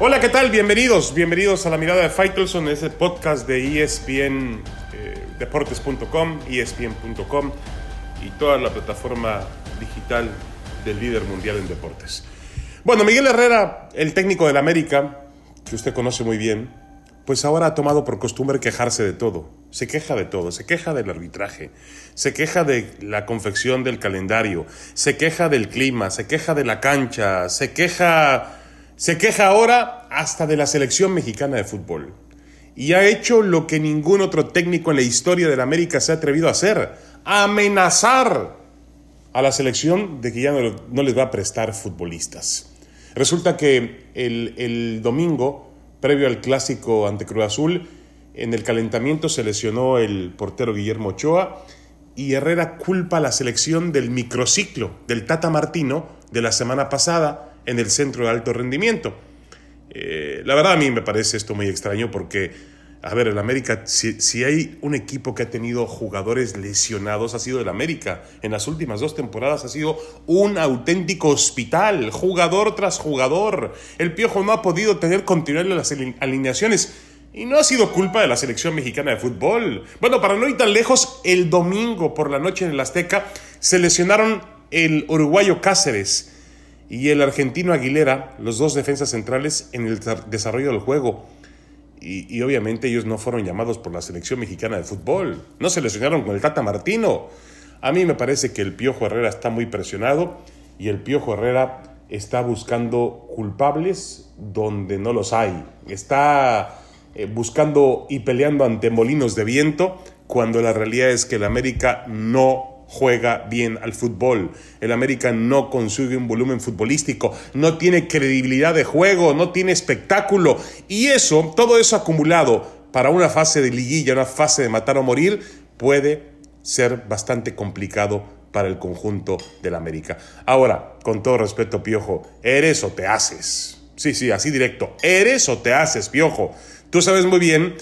Hola, ¿qué tal? Bienvenidos, bienvenidos a la mirada de Faitelson, ese podcast de ESPN eh, deportes.com, ESPN.com y toda la plataforma digital del líder mundial en deportes. Bueno, Miguel Herrera, el técnico del América, que usted conoce muy bien, pues ahora ha tomado por costumbre quejarse de todo. Se queja de todo, se queja del arbitraje, se queja de la confección del calendario, se queja del clima, se queja de la cancha, se queja se queja ahora hasta de la selección mexicana de fútbol. Y ha hecho lo que ningún otro técnico en la historia de la América se ha atrevido a hacer. Amenazar a la selección de que ya no, les va a prestar futbolistas. Resulta que el, el domingo, previo al clásico ante Cruz Azul, en el calentamiento se lesionó el portero Guillermo Ochoa y Herrera culpa a la selección del microciclo del Tata Martino de la semana pasada en el centro de alto rendimiento. Eh, la verdad a mí me parece esto muy extraño porque, a ver, el América, si, hay un equipo que ha tenido jugadores lesionados, ha sido el América. En las últimas dos temporadas ha sido un auténtico hospital, jugador tras jugador. El Piojo no ha podido tener continuidad en las alineaciones. Y no ha sido culpa de la selección mexicana de fútbol. Bueno, para no ir tan lejos, el domingo por la noche en el Azteca se lesionaron el uruguayo Cáceres y el argentino Aguilera, los dos defensas centrales en el desarrollo del juego. Y, obviamente ellos no fueron llamados por la selección mexicana de fútbol, no se lesionaron con el Tata Martino. A mí me parece que el Piojo Herrera está muy presionado y el Piojo Herrera está buscando culpables donde no los hay. Está eh, buscando y peleando ante molinos de viento cuando la realidad es que el América no juega bien al fútbol. El América no consigue un volumen futbolístico, no tiene credibilidad de juego, no tiene espectáculo. Y eso, todo eso acumulado para una fase de liguilla, una fase de matar o morir, puede ser bastante complicado para el conjunto del América. Ahora, con todo respeto, Piojo, ¿eres o te haces? Sí, sí, así directo. ¿Eres o te haces, Piojo? Tú sabes muy bien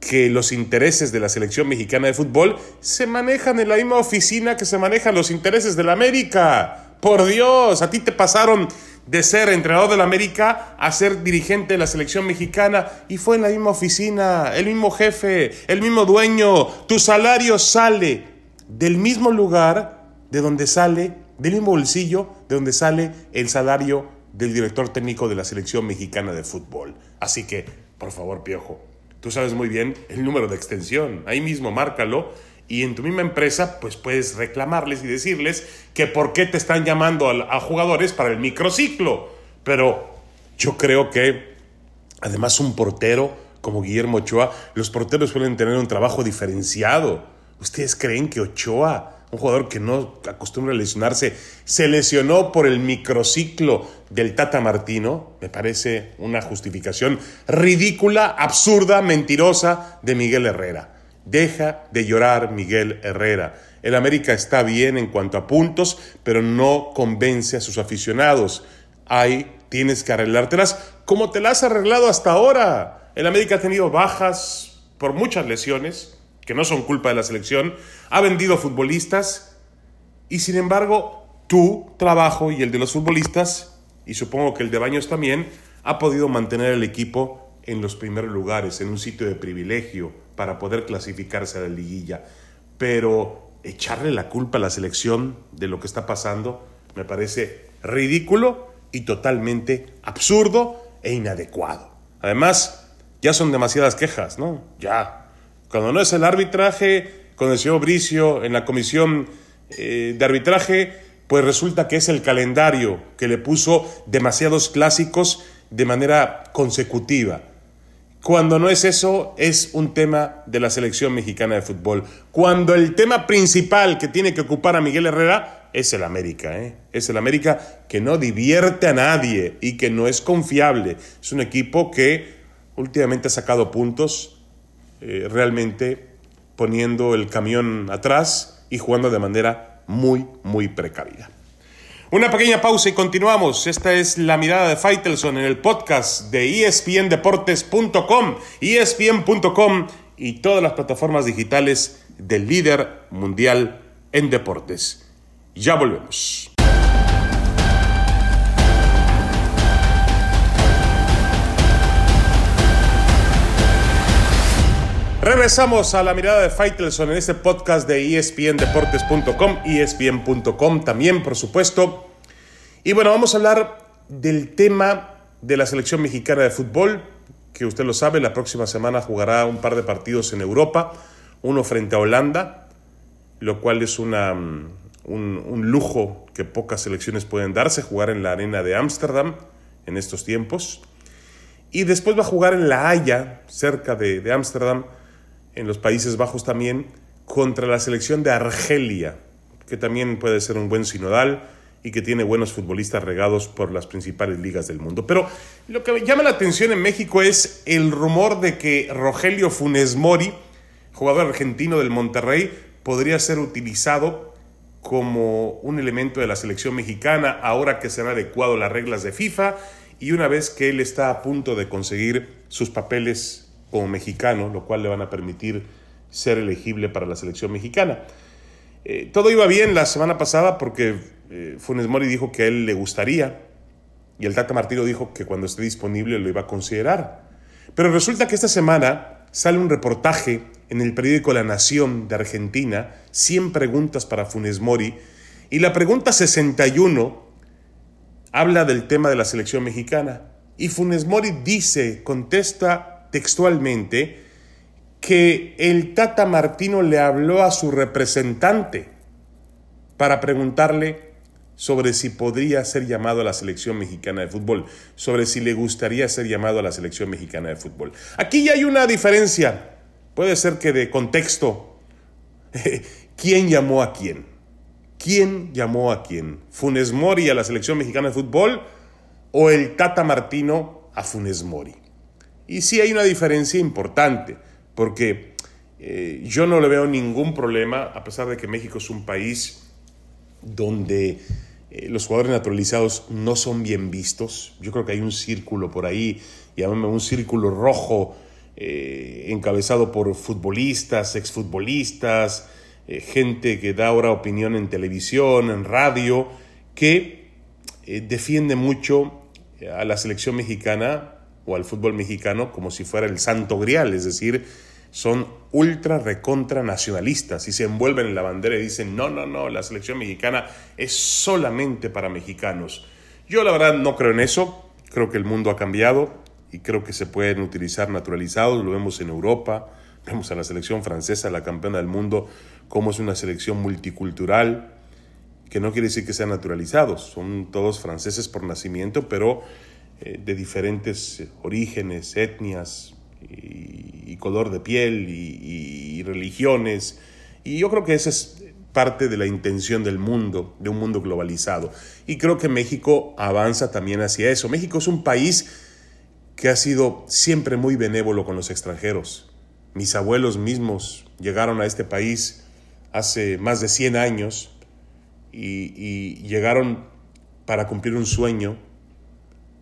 que los intereses de la selección mexicana de fútbol se manejan en la misma oficina que se manejan los intereses de la América. Por Dios, a ti te pasaron de ser entrenador de la América a ser dirigente de la selección mexicana y fue en la misma oficina, el mismo jefe, el mismo dueño. Tu salario sale del mismo lugar de donde sale, del mismo bolsillo de donde sale el salario del director técnico de la selección mexicana de fútbol. Así que, por favor, Piojo, Tú sabes muy bien el número de extensión, ahí mismo márcalo y en tu misma empresa pues puedes reclamarles y decirles que por qué te están llamando a, jugadores para el microciclo. Pero yo creo que además un portero como Guillermo Ochoa, los porteros suelen tener un trabajo diferenciado. ¿Ustedes creen que Ochoa un jugador que no acostumbra a lesionarse, se lesionó por el microciclo del Tata Martino, me parece una justificación ridícula, absurda, mentirosa de Miguel Herrera. Deja de llorar Miguel Herrera. El América está bien en cuanto a puntos, pero no convence a sus aficionados. Ahí tienes que arreglártelas como te las has arreglado hasta ahora. El América ha tenido bajas por muchas lesiones, que no son culpa de la selección, ha vendido futbolistas y sin embargo tu trabajo y el de los futbolistas, y supongo que el de Baños también, ha podido mantener el equipo en los primeros lugares, en un sitio de privilegio para poder clasificarse a la liguilla. Pero echarle la culpa a la selección de lo que está pasando me parece ridículo y totalmente absurdo e inadecuado. Además, ya son demasiadas quejas, ¿no? Ya, cuando no es el arbitraje, con el señor Bricio en la comisión eh, de arbitraje, pues resulta que es el calendario que le puso demasiados clásicos de manera consecutiva. Cuando no es eso, es un tema de la selección mexicana de fútbol. Cuando el tema principal que tiene que ocupar a Miguel Herrera es el América. ¿eh? Es el América que no divierte a nadie y que no es confiable. Es un equipo que últimamente ha sacado puntos eh, realmente poniendo el camión atrás y jugando de manera muy, muy precavida. Una pequeña pausa y continuamos. Esta es la mirada de Faitelson en el podcast de espndeportes.com, espn.com y todas las plataformas digitales del líder mundial en deportes. Ya volvemos. Regresamos a la mirada de Faitelson en este podcast de espndeportes.com, espn.com también, por supuesto. Y bueno, vamos a hablar del tema de la selección mexicana de fútbol, que usted lo sabe, la próxima semana jugará un par de partidos en Europa, uno frente a Holanda, lo cual es mm, un, un lujo que pocas selecciones pueden darse, jugar en la arena de Ámsterdam en estos tiempos. Y después va a jugar en La Haya, cerca de Ámsterdam, en los Países Bajos también, contra la selección de Argelia, que también puede ser un buen sinodal y que tiene buenos futbolistas regados por las principales ligas del mundo. Pero lo que me llama la atención en México es el rumor de que Rogelio Funes Mori, jugador argentino del Monterrey, podría ser utilizado como un elemento de la selección mexicana ahora que se han adecuado las reglas de FIFA y una vez que él está a punto de conseguir sus papeles como mexicano, lo cual le van a permitir ser elegible para la selección mexicana. Eh, todo iba bien la semana pasada porque eh, Funes Mori dijo que a él le gustaría y el Tata Martino dijo que cuando esté disponible lo iba a considerar. Pero resulta que esta semana sale un reportaje en el periódico La Nación de Argentina, 100 preguntas para Funes Mori, y la pregunta 61 habla del tema de la selección mexicana. Y Funes Mori dice, contesta textualmente, que el Tata Martino le habló a su representante para preguntarle sobre si podría ser llamado a la selección mexicana de fútbol, sobre si le gustaría ser llamado a la selección mexicana de fútbol. Aquí ya hay una diferencia, puede ser que de contexto, ¿quién llamó a quién? ¿Quién llamó a quién? ¿Funes Mori a la selección mexicana de fútbol o el Tata Martino a Funes Mori? Y sí hay una diferencia importante, porque eh, yo no le veo ningún problema, a pesar de que México es un país donde eh, los jugadores naturalizados no son bien vistos. Yo creo que hay un círculo por ahí, llámame un círculo rojo, eh, encabezado por futbolistas, exfutbolistas, gente que da ahora opinión en televisión, en radio, que defiende mucho a la selección mexicana o al fútbol mexicano como si fuera el santo grial, es decir, son ultra recontra nacionalistas y se envuelven en la bandera y dicen, no, no, no, la selección mexicana es solamente para mexicanos. Yo la verdad no creo en eso, creo que el mundo ha cambiado y creo que se pueden utilizar naturalizados, lo vemos en Europa, vemos a la selección francesa, la campeona del mundo, cómo es una selección multicultural, que no quiere decir que sean naturalizados, son todos franceses por nacimiento, pero de diferentes orígenes, etnias y, color de piel y, y, religiones. Y yo creo que esa es parte de la intención del mundo, de un mundo globalizado. Y creo que México avanza también hacia eso. México es un país que ha sido siempre muy benévolo con los extranjeros. Mis abuelos mismos llegaron a este país hace más de 100 años y, llegaron para cumplir un sueño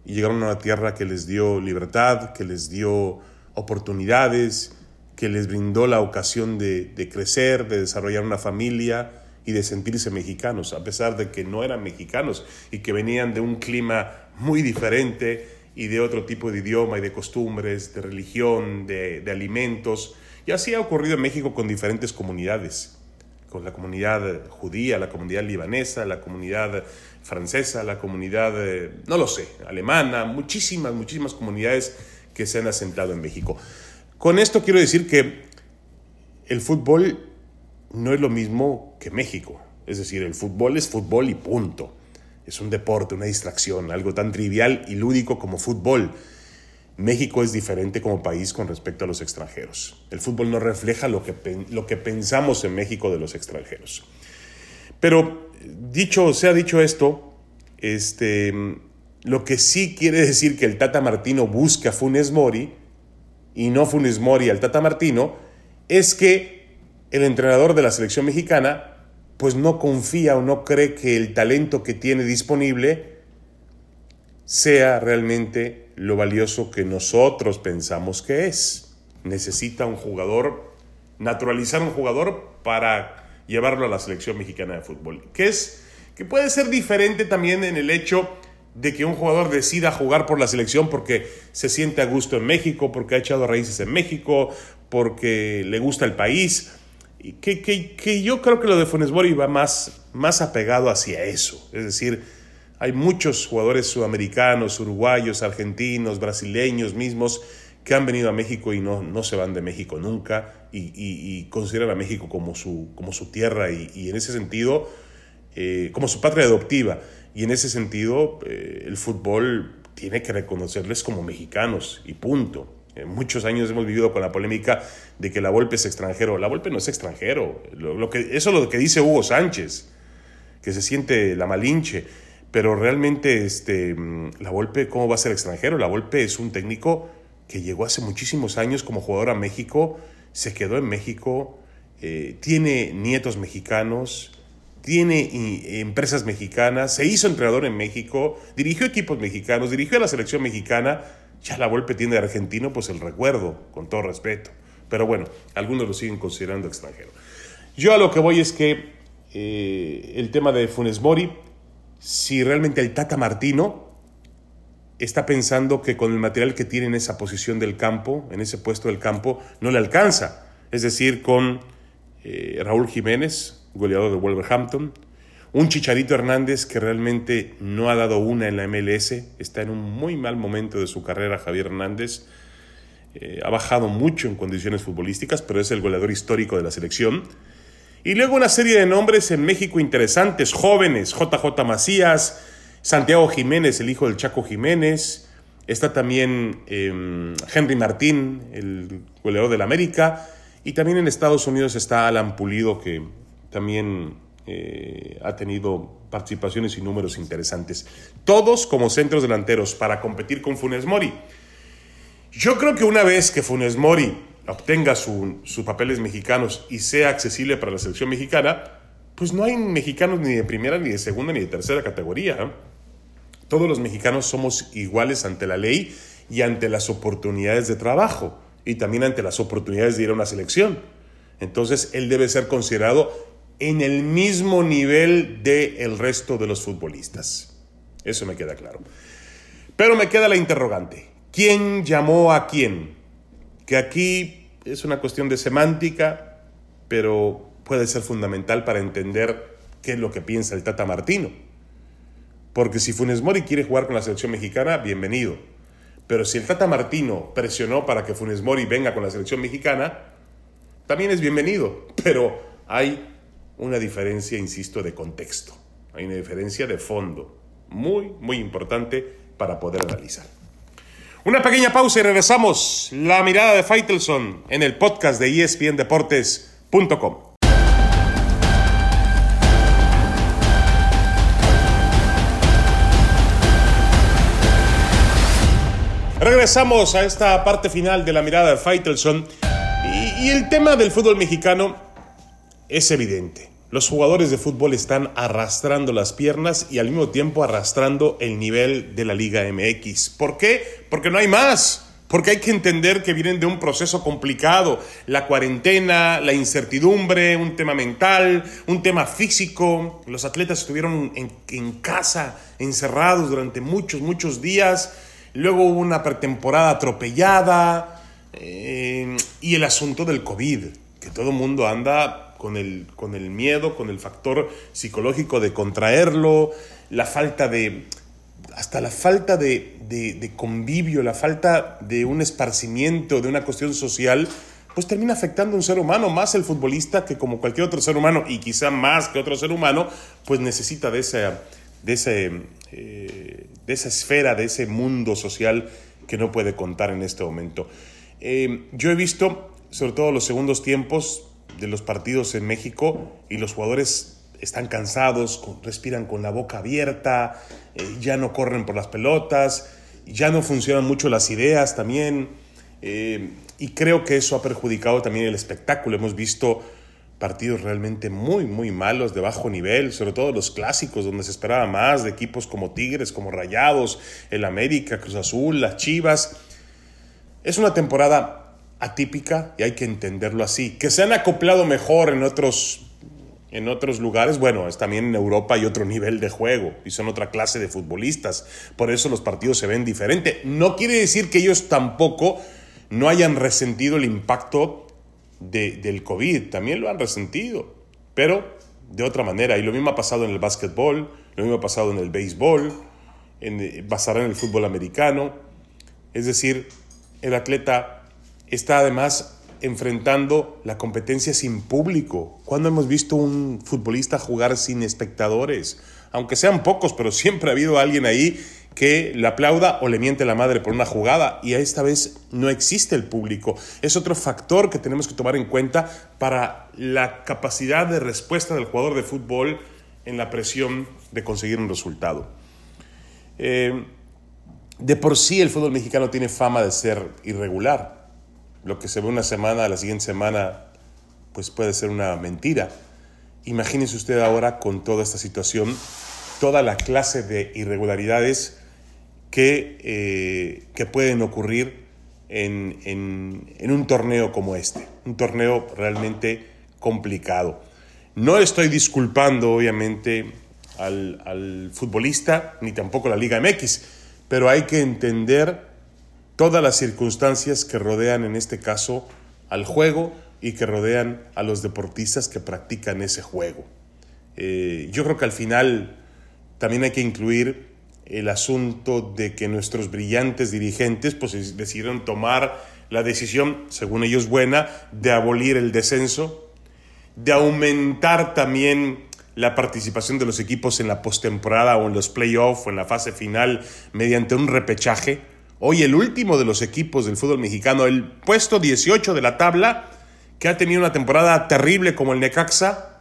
y llegaron a una tierra que les dio libertad, que les dio oportunidades, que les brindó la ocasión de, crecer, de desarrollar una familia y de sentirse mexicanos, a pesar de que no eran mexicanos y que venían de un clima muy diferente y de otro tipo de idioma y de costumbres, de religión, de, de alimentos. Y así ha ocurrido en México con diferentes comunidades con la comunidad judía, la comunidad libanesa, la comunidad francesa, la comunidad, eh, no lo sé, alemana, muchísimas, muchísimas comunidades que se han asentado en México. Con esto quiero decir que el fútbol no es lo mismo que México. Es decir, el fútbol es fútbol y punto. Es un deporte, una distracción, algo tan trivial y lúdico como fútbol. México es diferente como país con respecto a los extranjeros. El fútbol no refleja lo que, lo que pensamos en México de los extranjeros. Pero dicho, se ha dicho esto, este, lo que sí quiere decir que el Tata Martino busca Funes Mori y no Funes Mori al Tata Martino, es que el entrenador de la selección mexicana pues no confía o no cree que el talento que tiene disponible sea realmente lo valioso que nosotros pensamos que es. Necesita un jugador, naturalizar un jugador para llevarlo a la selección mexicana de fútbol. Que es que puede ser diferente también en el hecho de que un jugador decida jugar por la selección porque se siente a gusto en México, porque ha echado raíces en México, porque le gusta el país. Y que, que, yo creo que lo de Funes Mori va más, más apegado hacia eso. Es decir, hay muchos jugadores sudamericanos, uruguayos, argentinos, brasileños mismos que han venido a México y no, no se van de México nunca y, consideran a México como su, como su tierra y, en ese sentido, eh, como su patria adoptiva. Y en ese sentido, eh, el fútbol tiene que reconocerles como mexicanos y punto. muchos años hemos vivido con la polémica de que la Volpe es extranjero. La Volpe no es extranjero. Lo, que, eso es lo que dice Hugo Sánchez, que se siente la malinche. Pero realmente este, mm, la Volpe, ¿cómo va a ser extranjero? La Volpe es un técnico que llegó hace muchísimos años como jugador a México, se quedó en México, eh, tiene nietos mexicanos, tiene empresas mexicanas, se hizo entrenador en México, dirigió equipos mexicanos, dirigió a la selección mexicana, ya la Volpe tiene de argentino, pues el recuerdo, con todo respeto. Pero bueno, algunos lo siguen considerando extranjero. Yo a lo que voy es que eh, el tema de Funes Mori, si realmente el Tata Martino está pensando que con el material que tiene en esa posición del campo, en ese puesto del campo, no le alcanza. Es decir, con eh, Raúl Jiménez, goleador de Wolverhampton. Un Chicharito Hernández que realmente no ha dado una en la MLS, está en un muy mal momento de su carrera Javier Hernández. Eh, ha bajado mucho en condiciones futbolísticas, pero es el goleador histórico de la selección. Y luego una serie de nombres en México interesantes, jóvenes, JJ Macías, Santiago Jiménez, el hijo del Chaco Jiménez, está también em, Henry Martín, el goleador del América, y también en Estados Unidos está Alan Pulido, que también eh, ha tenido participaciones y números interesantes. Todos como centros delanteros para competir con Funes Mori. Yo creo que una vez que Funes Mori obtenga sus papeles mexicanos y sea accesible para la selección mexicana, pues no hay mexicanos ni de primera, ni de segunda, ni de tercera categoría. Todos los mexicanos somos iguales ante la ley y ante las oportunidades de trabajo y también ante las oportunidades de ir a una selección. Entonces él debe ser considerado en el mismo nivel del el resto de los futbolistas. Eso me queda claro. Pero me queda la interrogante. ¿Quién llamó a quién? Que aquí es una cuestión de semántica, pero puede ser fundamental para entender qué es lo que piensa el Tata Martino. Porque si Funes Mori quiere jugar con la selección mexicana, bienvenido. Pero si el Tata Martino presionó para que Funes Mori venga con la selección mexicana, también es bienvenido. Pero hay una diferencia, insisto, de contexto. Hay una diferencia de fondo, muy, muy importante para poder analizar. Una pequeña pausa y regresamos. La mirada de Faitelson en el podcast de espndeportes.com. Regresamos a esta parte final de la mirada de Faitelson y, y el tema del fútbol mexicano es evidente. Los jugadores de fútbol están arrastrando las piernas y al mismo tiempo arrastrando el nivel de la Liga MX. ¿Por qué? Porque no hay más. Porque hay que entender que vienen de un proceso complicado. La cuarentena, la incertidumbre, un tema mental, un tema físico. Los atletas estuvieron en, casa, encerrados durante muchos, muchos días. Luego hubo una pretemporada atropellada. Eh, y el asunto del COVID, que todo el mundo anda con el, con el miedo, con el factor psicológico de contraerlo, la falta de, hasta la falta de, de, convivio, la falta de un esparcimiento, de una cuestión social, pues termina afectando a un ser humano, más el futbolista que como cualquier otro ser humano, y quizá más que otro ser humano, pues necesita de, esa, de, ese, eh, de esa esfera, de ese mundo social que no puede contar en este momento. Eh, yo he visto, sobre todo los segundos tiempos, de los partidos en México y los jugadores están cansados, respiran con la boca abierta, eh, ya no corren por las pelotas, ya no funcionan mucho las ideas también. Eh, y creo que eso ha perjudicado también el espectáculo. Hemos visto partidos realmente muy, muy malos, de bajo nivel, sobre todo los clásicos, donde se esperaba más de equipos como Tigres, como Rayados, el América, Cruz Azul, las Chivas. Es una temporada atípica y hay que entenderlo así. Que se han acoplado mejor en otros En otros lugares, bueno, es también en Europa hay otro nivel de juego y son otra clase de futbolistas. Por eso los partidos se ven diferente. No quiere decir que ellos tampoco no hayan resentido el impacto del COVID. También lo han resentido, pero de otra manera. Y lo mismo ha pasado en el básquetbol, lo mismo ha pasado en el béisbol, en, pasará en el fútbol americano. Es decir, el atleta está además enfrentando la competencia sin público. ¿Cuándo hemos visto un futbolista jugar sin espectadores? Aunque sean pocos, pero siempre ha habido alguien ahí que le aplauda o le miente la madre por una jugada y esta vez no existe el público. Es otro factor que tenemos que tomar en cuenta para la capacidad de respuesta del jugador de fútbol en la presión de conseguir un resultado. Eh, de por sí el fútbol mexicano tiene fama de ser irregular lo que se ve una semana, la siguiente semana, pues puede ser una mentira. Imagínese usted ahora con toda esta situación, toda la clase de irregularidades que, eh, que pueden ocurrir en, en, un torneo como este, un torneo realmente complicado. No estoy disculpando, obviamente, al, al futbolista, ni tampoco a la Liga MX, pero hay que entender todas las circunstancias que rodean en este caso al juego y que rodean a los deportistas que practican ese juego. Eh, yo creo que al final también hay que incluir el asunto de que nuestros brillantes dirigentes pues, decidieron tomar la decisión, según ellos buena, de abolir el descenso, de aumentar también la participación de los equipos en la postemporada o en los playoffs o en la fase final mediante un repechaje Hoy el último de los equipos del fútbol mexicano, el puesto 18 de la tabla, que ha tenido una temporada terrible como el Necaxa,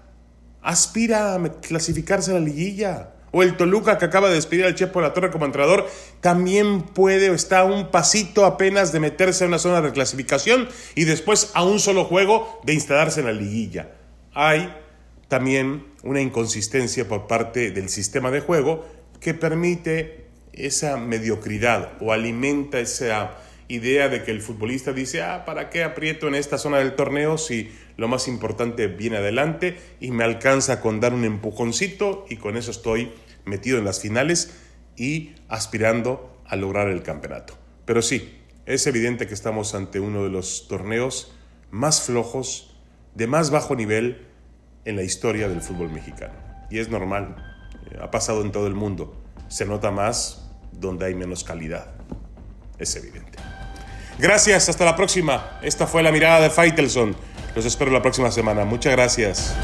aspira a clasificarse a la liguilla. O el Toluca que acaba de despedir al Chepo de la Torre como entrenador, también puede o está a un pasito apenas de meterse en una zona de reclasificación y después a un solo juego de instalarse en la liguilla. Hay también una inconsistencia por parte del sistema de juego que permite esa mediocridad o alimenta esa idea de que el futbolista dice, ah, ¿para qué aprieto en esta zona del torneo si lo más importante viene adelante y me alcanza con dar un empujoncito y con eso estoy metido en las finales y aspirando a lograr el campeonato? Pero sí, es evidente que estamos ante uno de los torneos más flojos, de más bajo nivel en la historia del fútbol mexicano. Y es normal, eh, ha pasado en todo el mundo. Se nota más donde hay menos calidad. Es evidente. Gracias, hasta la próxima. Esta fue la mirada de Faitelson. Los espero la próxima semana. Muchas gracias.